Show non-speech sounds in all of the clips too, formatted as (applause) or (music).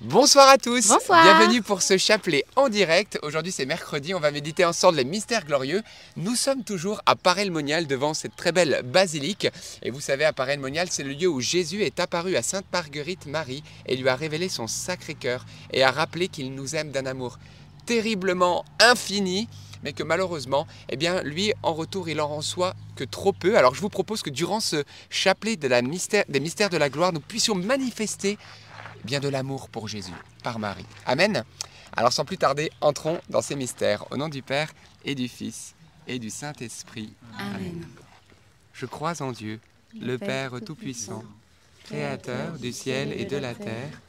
Bonsoir à tous. Bonsoir. Bienvenue pour ce chapelet en direct. Aujourd'hui c'est mercredi, on va méditer ensemble les mystères glorieux. Nous sommes toujours à Paray-le-Monial devant cette très belle basilique. Et vous savez, à Paray-le-Monial, c'est le lieu où Jésus est apparu à Sainte Marguerite Marie et lui a révélé son sacré cœur et a rappelé qu'il nous aime d'un amour terriblement infini mais que malheureusement, eh bien, lui, en retour, il en reçoit que trop peu. Alors je vous propose que durant ce chapelet de la mystère, des mystères de la gloire, nous puissions manifester bien de l'amour pour Jésus par Marie. Amen. Alors sans plus tarder, entrons dans ces mystères. Au nom du Père et du Fils et du Saint-Esprit. Amen. Je crois en Dieu, le Père Tout-Puissant, Créateur du ciel et de la terre,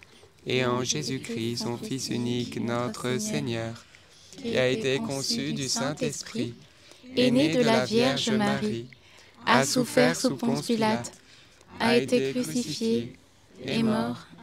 et en Jésus-Christ, son Fils unique, notre Seigneur, qui a été conçu du Saint-Esprit, est né de la Vierge Marie, a souffert sous Ponce Pilate, a été crucifié, est mort,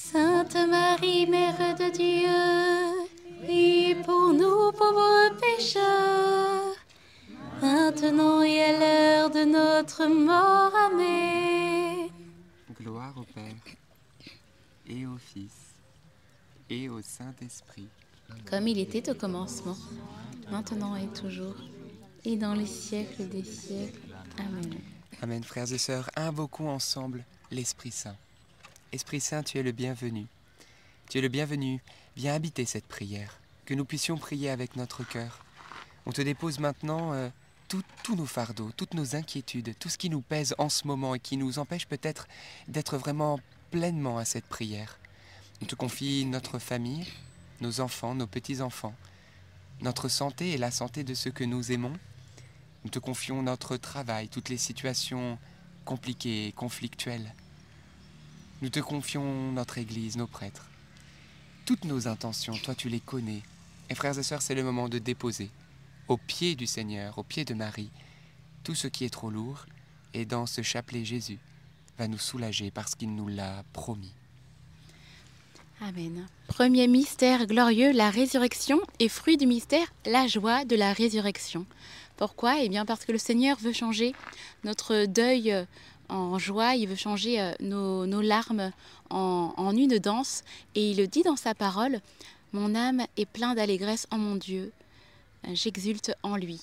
Sainte Marie, Mère de Dieu, priez pour nous pauvres pécheurs, maintenant et à l'heure de notre mort. Amen. Gloire au Père, et au Fils, et au Saint-Esprit. Comme il était au commencement, maintenant et toujours, et dans les siècles des siècles. Amen. Amen, frères et sœurs, invoquons ensemble l'Esprit Saint. Esprit Saint, tu es le bienvenu. Tu es le bienvenu. Viens habiter cette prière, que nous puissions prier avec notre cœur. On te dépose maintenant euh, tous nos fardeaux, toutes nos inquiétudes, tout ce qui nous pèse en ce moment et qui nous empêche peut-être d'être vraiment pleinement à cette prière. On te confie notre famille, nos enfants, nos petits-enfants, notre santé et la santé de ceux que nous aimons. Nous te confions notre travail, toutes les situations compliquées conflictuelles. Nous te confions notre Église, nos prêtres. Toutes nos intentions, toi tu les connais. Et frères et sœurs, c'est le moment de déposer au pied du Seigneur, au pied de Marie, tout ce qui est trop lourd. Et dans ce chapelet, Jésus va nous soulager parce qu'il nous l'a promis. Amen. Premier mystère glorieux, la résurrection, et fruit du mystère, la joie de la résurrection. Pourquoi? Eh bien parce que le Seigneur veut changer notre deuil en joie, il veut changer euh, nos, larmes en, une danse, et il le dit dans sa parole, Mon âme est pleine d'allégresse en mon Dieu, j'exulte en lui.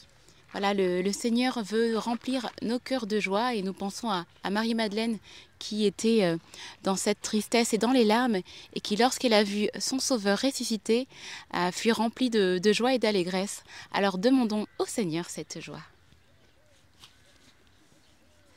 Voilà, le, Seigneur veut remplir nos cœurs de joie, et nous pensons à, Marie-Madeleine qui était euh, dans cette tristesse et dans les larmes, et qui, lorsqu'elle a vu son Sauveur ressuscité, fut remplie de, de joie et d'allégresse. Alors demandons au Seigneur cette joie.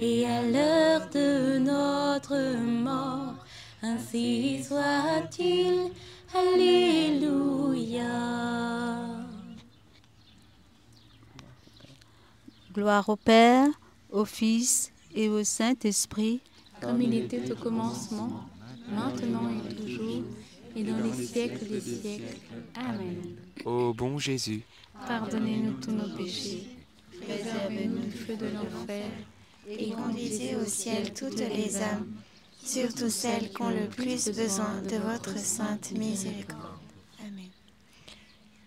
et à l'heure de notre mort. Ainsi soit-il. Alléluia. Gloire au Père, au Fils et au Saint-Esprit. Comme il était au commencement, maintenant et toujours, et dans les siècles des siècles. Amen. Ô bon Jésus, Pardonnez-nous tous nos péchés, préservez-nous du feu de l'enfer, et conduisez au ciel toutes les âmes, surtout celles qui ont le plus besoin de votre sainte miséricorde. Amen.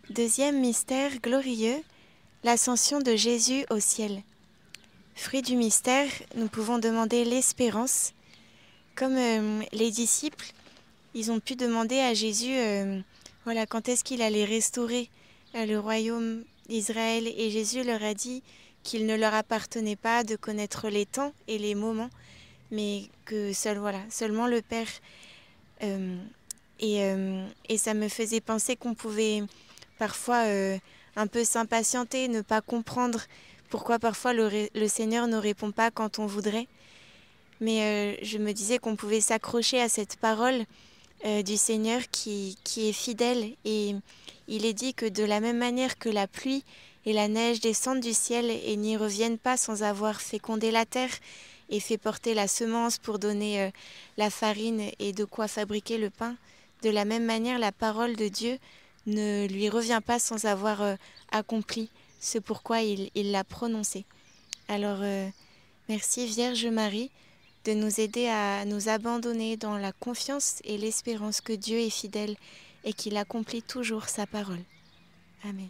Deuxième mystère glorieux, l'ascension de Jésus au ciel. Fruit du mystère, nous pouvons demander l'espérance. Comme euh, les disciples, ils ont pu demander à Jésus euh, voilà, quand est-ce qu'il allait restaurer euh, le royaume d'Israël. Et Jésus leur a dit qu'il ne leur appartenait pas de connaître les temps et les moments, mais que seul, voilà, seulement le Père. Euh, et, euh, et ça me faisait penser qu'on pouvait parfois euh, un peu s'impatienter, ne pas comprendre pourquoi parfois le, le Seigneur ne répond pas quand on voudrait. Mais je me disais qu'on pouvait s'accrocher à cette parole du Seigneur qui, qui est fidèle et il est dit que de la même manière que la pluie et la neige descendent du ciel et n'y reviennent pas sans avoir fécondé la terre et fait porter la semence pour donner euh, la farine et de quoi fabriquer le pain, de la même manière la parole de Dieu ne lui revient pas sans avoir euh, accompli ce pourquoi il l'a prononcé. Alors merci Vierge Marie de nous aider à nous abandonner dans la confiance et l'espérance que Dieu est fidèle et qu'il accomplit toujours sa parole. Amen.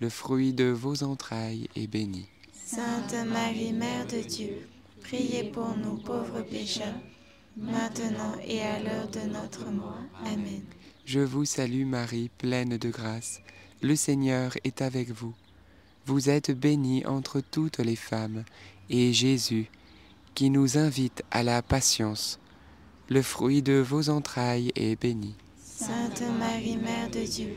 le fruit de vos entrailles, est béni. Sainte Marie, Mère de Dieu, priez pour nous pauvres pécheurs, maintenant et à l'heure de notre mort. Amen. Je vous salue Marie, pleine de grâce. Le Seigneur est avec vous. Vous êtes bénie entre toutes les femmes, et Jésus, qui nous invite à la patience, le fruit de vos entrailles est béni. Sainte Marie, Mère de Dieu,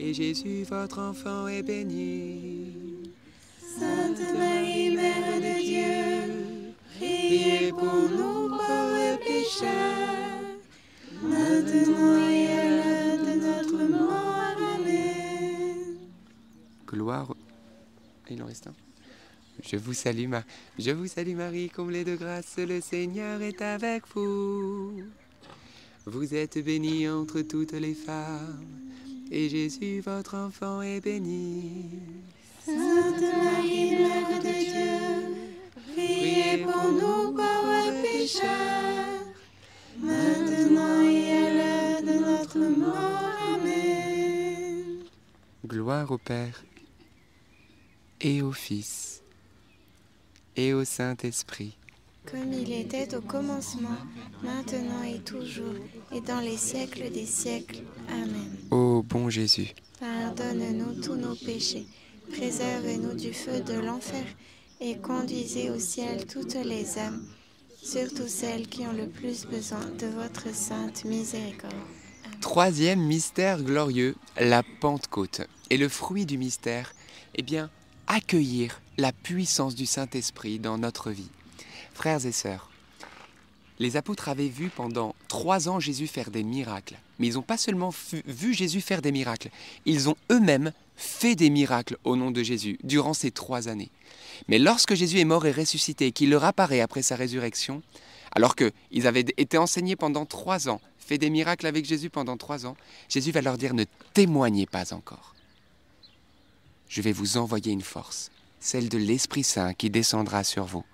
et Jésus, votre enfant, est béni. Sainte Marie, Mère de Dieu, priez pour nous pauvres pécheurs, maintenant et à l'heure de notre mort. Gloire. Il en reste un. Je vous salue. Je vous salue, Marie, comblée de grâce, le Seigneur est avec vous. Vous êtes bénie entre toutes les femmes, et Jésus, votre enfant, est béni. Sainte Marie, Mère de Dieu, priez pour nous pauvres pécheurs, maintenant et à l'heure de notre mort. Amen. Gloire au Père et au Fils, et au Saint-Esprit. Comme il était au commencement, maintenant et toujours, et dans les siècles des siècles. Amen. Ô bon Jésus, pardonne-nous tous nos péchés, préserve-nous du feu de l'enfer et conduisez au ciel toutes les âmes, surtout celles qui ont le plus besoin de votre sainte miséricorde. Troisième mystère glorieux, la Pentecôte. Et le fruit du mystère, eh bien, accueillir la puissance du Saint-Esprit dans notre vie. Frères et sœurs, les apôtres avaient vu pendant trois ans Jésus faire des miracles. Mais ils n'ont pas seulement vu Jésus faire des miracles, ils ont eux-mêmes fait des miracles au nom de Jésus durant ces trois années. Mais lorsque Jésus est mort et ressuscité qu'il leur apparaît après sa résurrection, alors qu'ils avaient été enseignés pendant trois ans, fait des miracles avec Jésus pendant trois ans, Jésus va leur dire ne témoignez pas encore. Je vais vous envoyer une force, celle de l'Esprit Saint qui descendra sur vous.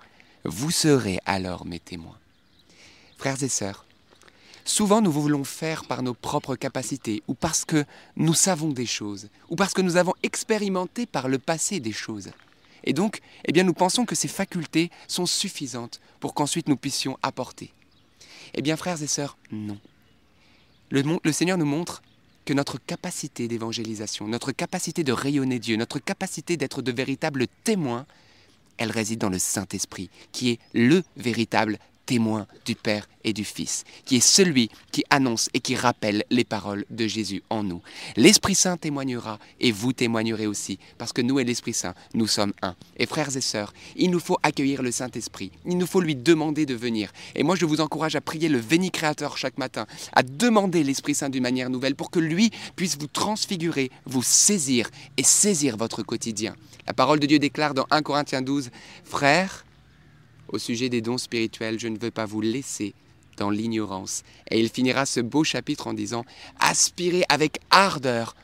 Vous serez alors mes témoins. Frères et sœurs, souvent nous voulons faire par nos propres capacités ou parce que nous savons des choses ou parce que nous avons expérimenté par le passé des choses. Et donc, eh bien, nous pensons que ces facultés sont suffisantes pour qu'ensuite nous puissions apporter. Eh bien, frères et sœurs, non. Le, le Seigneur nous montre que notre capacité d'évangélisation, notre capacité de rayonner Dieu, notre capacité d'être de véritables témoins, elle réside dans le Saint-Esprit, qui est le véritable témoin du Père et du Fils, qui est celui qui annonce et qui rappelle les paroles de Jésus en nous. L'Esprit Saint témoignera et vous témoignerez aussi, parce que nous et l'Esprit Saint, nous sommes un. Et frères et sœurs, il nous faut accueillir le Saint-Esprit, il nous faut lui demander de venir. Et moi, je vous encourage à prier le Véni Créateur chaque matin, à demander l'Esprit Saint d'une manière nouvelle pour que lui puisse vous transfigurer, vous saisir et saisir votre quotidien. La parole de Dieu déclare dans 1 Corinthiens 12, Frères, au sujet des dons spirituels, je ne veux pas vous laisser dans l'ignorance. Et il finira ce beau chapitre en disant, aspirez avec ardeur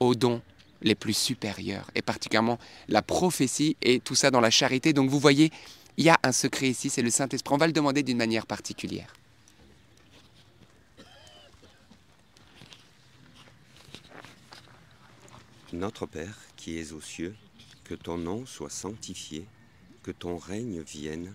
aux dons les plus supérieurs, et particulièrement la prophétie et tout ça dans la charité. Donc vous voyez, il y a un secret ici, c'est le Saint-Esprit. On va le demander d'une manière particulière. Notre Père qui es aux cieux, que ton nom soit sanctifié, que ton règne vienne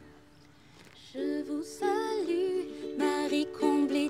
Je vous salue, Marie comblée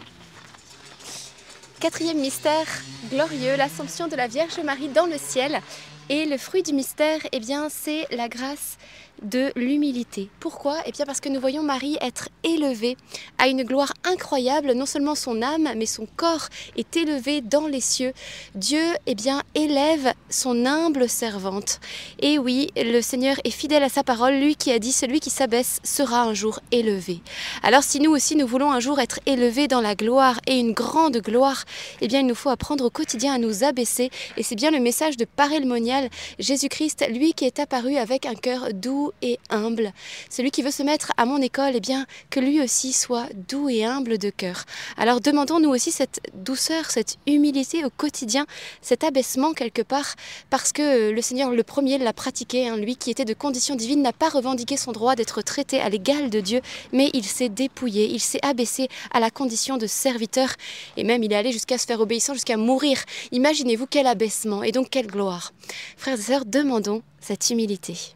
Quatrième mystère glorieux, l'assomption de la Vierge Marie dans le ciel. Et le fruit du mystère, eh bien, c'est la grâce de l'humilité. Pourquoi? Eh bien, parce que nous voyons Marie être élevée à une gloire incroyable. Non seulement son âme, mais son corps est élevé dans les cieux. Dieu, eh bien, élève son humble servante. Et oui, le Seigneur est fidèle à sa parole. Lui qui a dit, celui qui s'abaisse sera un jour élevé. Alors, si nous aussi, nous voulons un jour être élevés dans la gloire et une grande gloire, eh bien, il nous faut apprendre au quotidien à nous abaisser. Et c'est bien le message de Paré le Monial, Jésus-Christ, lui qui est apparu avec un cœur doux et humble. Celui qui veut se mettre à mon école, eh bien, que lui aussi soit doux et humble de cœur. Alors demandons nous aussi cette douceur, cette humilité au quotidien, cet abaissement quelque part, parce que le Seigneur le premier l'a pratiqué. hein. Lui qui était de condition divine n'a pas revendiqué son droit d'être traité à l'égal de Dieu, mais il s'est dépouillé, il s'est abaissé à la condition de serviteur, et même il est allé jusqu'à se faire obéissant, jusqu'à mourir. Imaginez-vous quel abaissement et donc quelle gloire. Frères et sœurs, demandons cette humilité.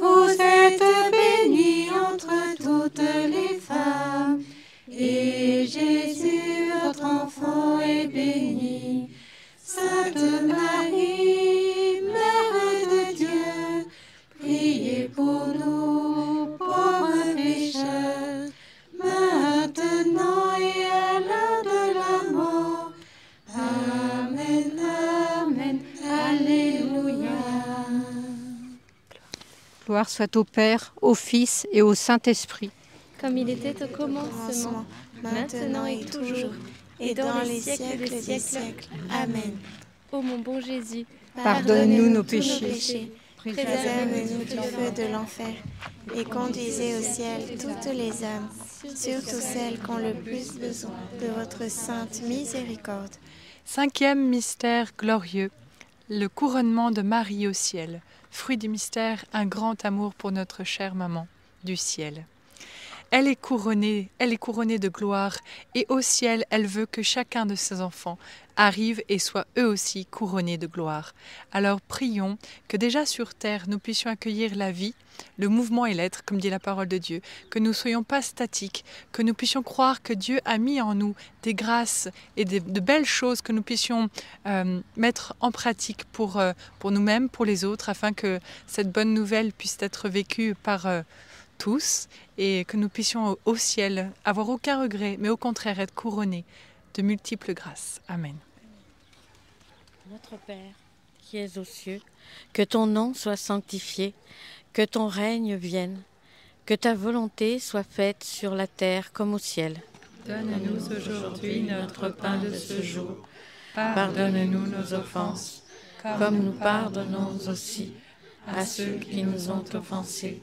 Vous êtes bénie entre toutes les femmes, et Jésus, votre enfant, est béni. Sainte Marie, Mère de Dieu, priez pour nous, Gloire soit au Père, au Fils et au Saint-Esprit. Comme il était au commencement, maintenant et toujours, et dans les siècles des siècles. Amen. Ô mon bon Jésus, Pardonne-nous nos tous péchés. Préserve-nous du feu de l'enfer et conduisez au ciel toutes les âmes, surtout celles qui ont le plus besoin de votre sainte miséricorde. Cinquième mystère glorieux, le couronnement de Marie au ciel. Fruit du mystère, un grand amour pour notre chère maman du ciel. Elle est couronnée, elle est couronnée de gloire, et au ciel, elle veut que chacun de ses enfants arrive et soit eux aussi couronnés de gloire. Alors prions que déjà sur terre, nous puissions accueillir la vie, le mouvement et l'être, comme dit la parole de Dieu, que nous ne soyons pas statiques, que nous puissions croire que Dieu a mis en nous des grâces et de belles choses que nous puissions euh, mettre en pratique pour, euh, pour nous-mêmes, pour les autres, afin que cette bonne nouvelle puisse être vécue par euh, tous et que nous puissions au- au ciel avoir aucun regret, mais au contraire être couronnés de multiples grâces. Amen. Notre Père, qui es aux cieux, que ton nom soit sanctifié, que ton règne vienne, que ta volonté soit faite sur la terre comme au ciel. Donne-nous aujourd'hui notre pain de ce jour. Pardonne-nous nos offenses, comme nous pardonnons aussi à ceux qui nous ont offensés.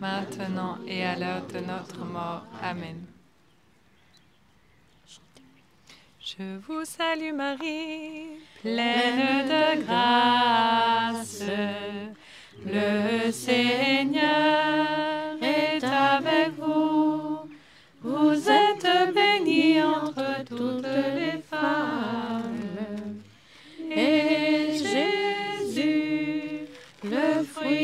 maintenant et à l'heure de notre mort. Amen. Je vous salue Marie, pleine de grâce. Le Seigneur est avec vous. Vous êtes bénie entre toutes les femmes. Et Jésus, le fruit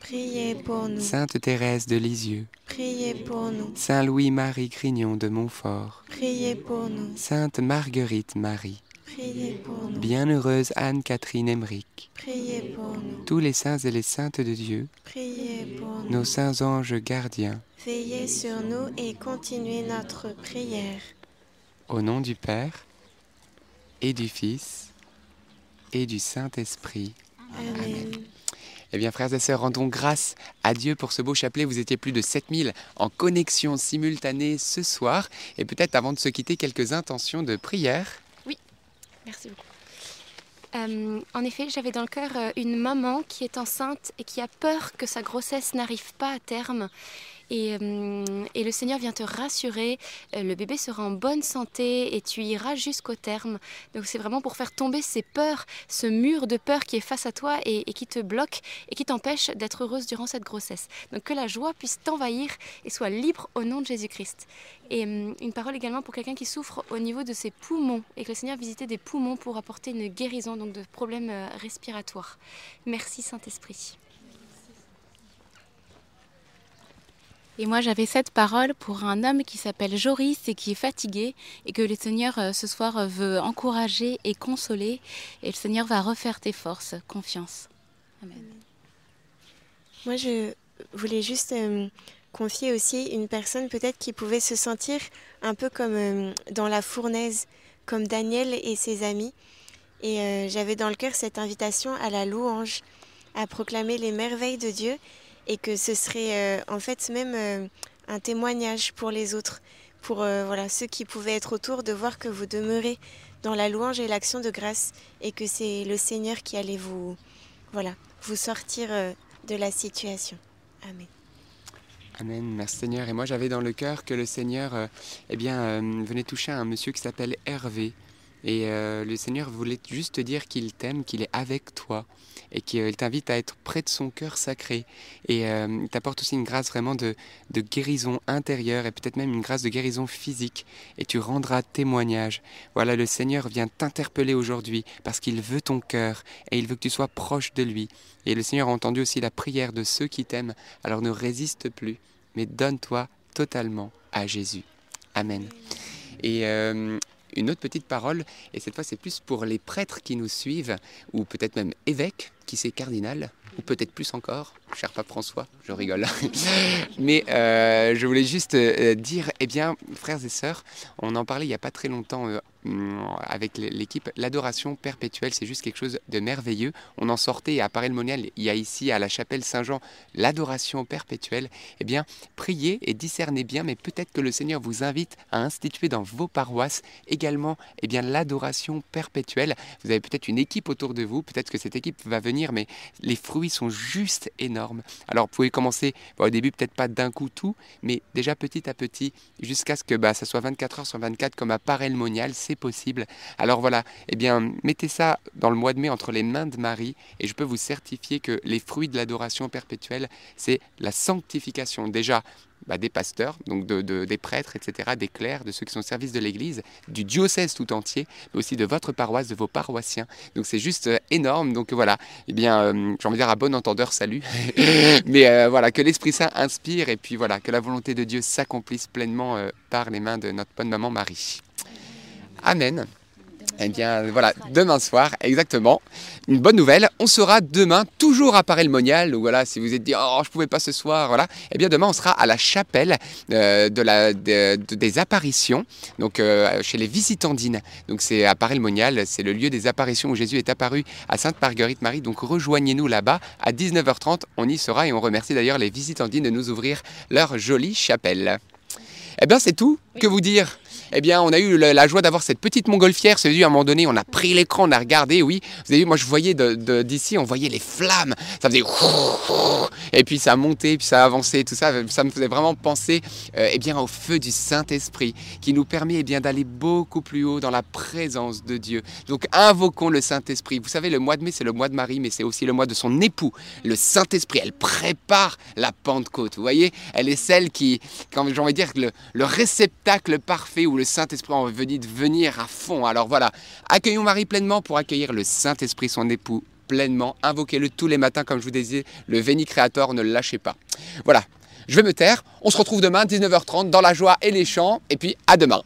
Priez pour nous. Sainte Thérèse de Lisieux, Priez pour nous. Saint Louis-Marie Grignon de Montfort, Priez pour nous. Sainte Marguerite Marie, Priez pour nous. Bienheureuse Anne-Catherine Emmerich, Priez pour nous. tous les saints et les saintes de Dieu, Priez pour nous. nos saints anges gardiens, Veillez sur nous et continuez notre prière. au nom du Père et du Fils et du Saint-Esprit. Amen. Eh bien, frères et sœurs, rendons grâce à Dieu pour ce beau chapelet. Vous étiez plus de 7000 en connexion simultanée ce soir. Et peut-être avant de se quitter, quelques intentions de prière. Merci beaucoup. Euh, en effet, j'avais dans le cœur euh, une maman qui est enceinte et qui a peur que sa grossesse n'arrive pas à terme et, hum, et le Seigneur vient te rassurer. Euh, le bébé sera en bonne santé et tu iras jusqu'au terme. Donc c'est vraiment pour faire tomber ces peurs, ce mur de peur qui est face à toi et, qui te bloque et qui t'empêche d'être heureuse durant cette grossesse. Donc que la joie puisse t'envahir et soit libre au nom de Jésus-Christ. Et hum, une parole également pour quelqu'un qui souffre au niveau de ses poumons et que le Seigneur visitait des poumons pour apporter une guérison donc de problèmes euh, respiratoires. Merci Saint-Esprit. Et moi, j'avais cette parole pour un homme qui s'appelle Joris et qui est fatigué et que le Seigneur euh, ce soir euh, veut encourager et consoler. Et le Seigneur va refaire tes forces. Confiance. Amen. Moi, je voulais juste euh, confier aussi une personne peut-être qui pouvait se sentir un peu comme dans la fournaise, comme Daniel et ses amis. Et j'avais dans le cœur cette invitation à la louange, à proclamer les merveilles de Dieu et que ce serait euh, en fait même euh, un témoignage pour les autres, pour euh, voilà ceux qui pouvaient être autour de voir que vous demeurez dans la louange et l'action de grâce et que c'est le Seigneur qui allait vous voilà vous sortir de la situation. Amen. Amen, merci Seigneur. Et moi j'avais dans le cœur que le Seigneur eh bien, venait toucher un monsieur qui s'appelle Hervé. Et euh, le Seigneur voulait juste te dire qu'il t'aime, qu'il est avec toi et qu'il t'invite à être près de son cœur sacré. Et euh, il t'apporte aussi une grâce vraiment de, guérison intérieure et peut-être même une grâce de guérison physique. Et tu rendras témoignage. Voilà, le Seigneur vient t'interpeller aujourd'hui parce qu'il veut ton cœur et il veut que tu sois proche de lui. Et le Seigneur a entendu aussi la prière de ceux qui t'aiment. Alors ne résiste plus, mais donne-toi totalement à Jésus. Amen. Et euh, une autre petite parole, et cette fois c'est plus pour les prêtres qui nous suivent, ou peut-être même évêques, qui c'est cardinal, ou peut-être plus encore, cher pape François, je rigole. (laughs) Mais euh, je voulais juste euh, dire, eh bien, frères et sœurs, on en parlait il n'y a pas très longtemps euh, avec l- l'équipe, l'adoration perpétuelle, c'est juste quelque chose de merveilleux. On en sortait à Paray-le-Monial, il y a ici à la chapelle Saint-Jean l'adoration perpétuelle. Eh bien, priez et discernez bien, mais peut-être que le Seigneur vous invite à instituer dans vos paroisses également eh bien, l'adoration perpétuelle. Vous avez peut-être une équipe autour de vous, peut-être que cette équipe va venir, mais les fruits sont juste énormes. Alors, vous pouvez commencer au début, peut-être pas d'un coup tout, mais déjà petit à petit, jusqu'à ce que bah, ça soit 24 heures sur 24 comme à Paray-le-Monial, c'est possible. Alors voilà, eh bien, mettez ça dans le mois de mai entre les mains de Marie, et je peux vous certifier que les fruits de l'adoration perpétuelle, c'est la sanctification déjà bah, des pasteurs, donc de, de- des prêtres, etc., des clercs, de ceux qui sont au service de l'Église, du diocèse tout entier, mais aussi de votre paroisse, de vos paroissiens. Donc c'est juste euh, énorme. Donc voilà, eh bien, euh, j'ai envie de dire à bon entendeur, salut. (laughs) mais euh, voilà, que l'Esprit Saint inspire et puis voilà, que la volonté de Dieu s'accomplisse pleinement euh, par les mains de notre bonne maman Marie. Amen. Eh bien, voilà, demain soir, exactement. Une bonne nouvelle, on sera demain toujours à Paray-le-Monial. Donc voilà, si vous êtes dit, oh, je pouvais pas ce soir, voilà. Eh bien, demain, on sera à la chapelle euh, de la, de- de- des apparitions, donc euh, chez les Visitandines. Donc c'est à Paray-le-Monial, c'est le lieu des apparitions où Jésus est apparu à Sainte-Marguerite-Marie. Donc rejoignez-nous là-bas à 19h30. On y sera et on remercie d'ailleurs les Visitandines de nous ouvrir leur jolie chapelle. Eh bien, c'est tout. Que vous dire? Eh bien, on a eu la, joie d'avoir cette petite montgolfière. C'est vu à un moment donné, on a pris l'écran, on a regardé. Oui, vous avez vu, moi je voyais d'ici, on voyait les flammes. Ça faisait et puis ça monté, puis ça a avancé, tout ça. Ça me faisait vraiment penser, euh, eh bien, au feu du Saint-Esprit qui nous permet eh bien d'aller beaucoup plus haut dans la présence de Dieu. Donc, invoquons le Saint-Esprit. Vous savez, le mois de mai, c'est le mois de Marie, mais c'est aussi le mois de son époux, le Saint-Esprit. Elle prépare la Pentecôte. Vous voyez, elle est celle qui, j'ai envie de dire, le, le réceptacle parfait le Saint-Esprit a envie de venir à fond. Alors voilà, accueillons Marie pleinement pour accueillir le Saint-Esprit, son époux, pleinement. Invoquez-le tous les matins, comme je vous disais, le Veni Créator, ne le lâchez pas. Voilà, je vais me taire. On se retrouve demain, 19h30, dans la joie et les chants. Et puis, à demain.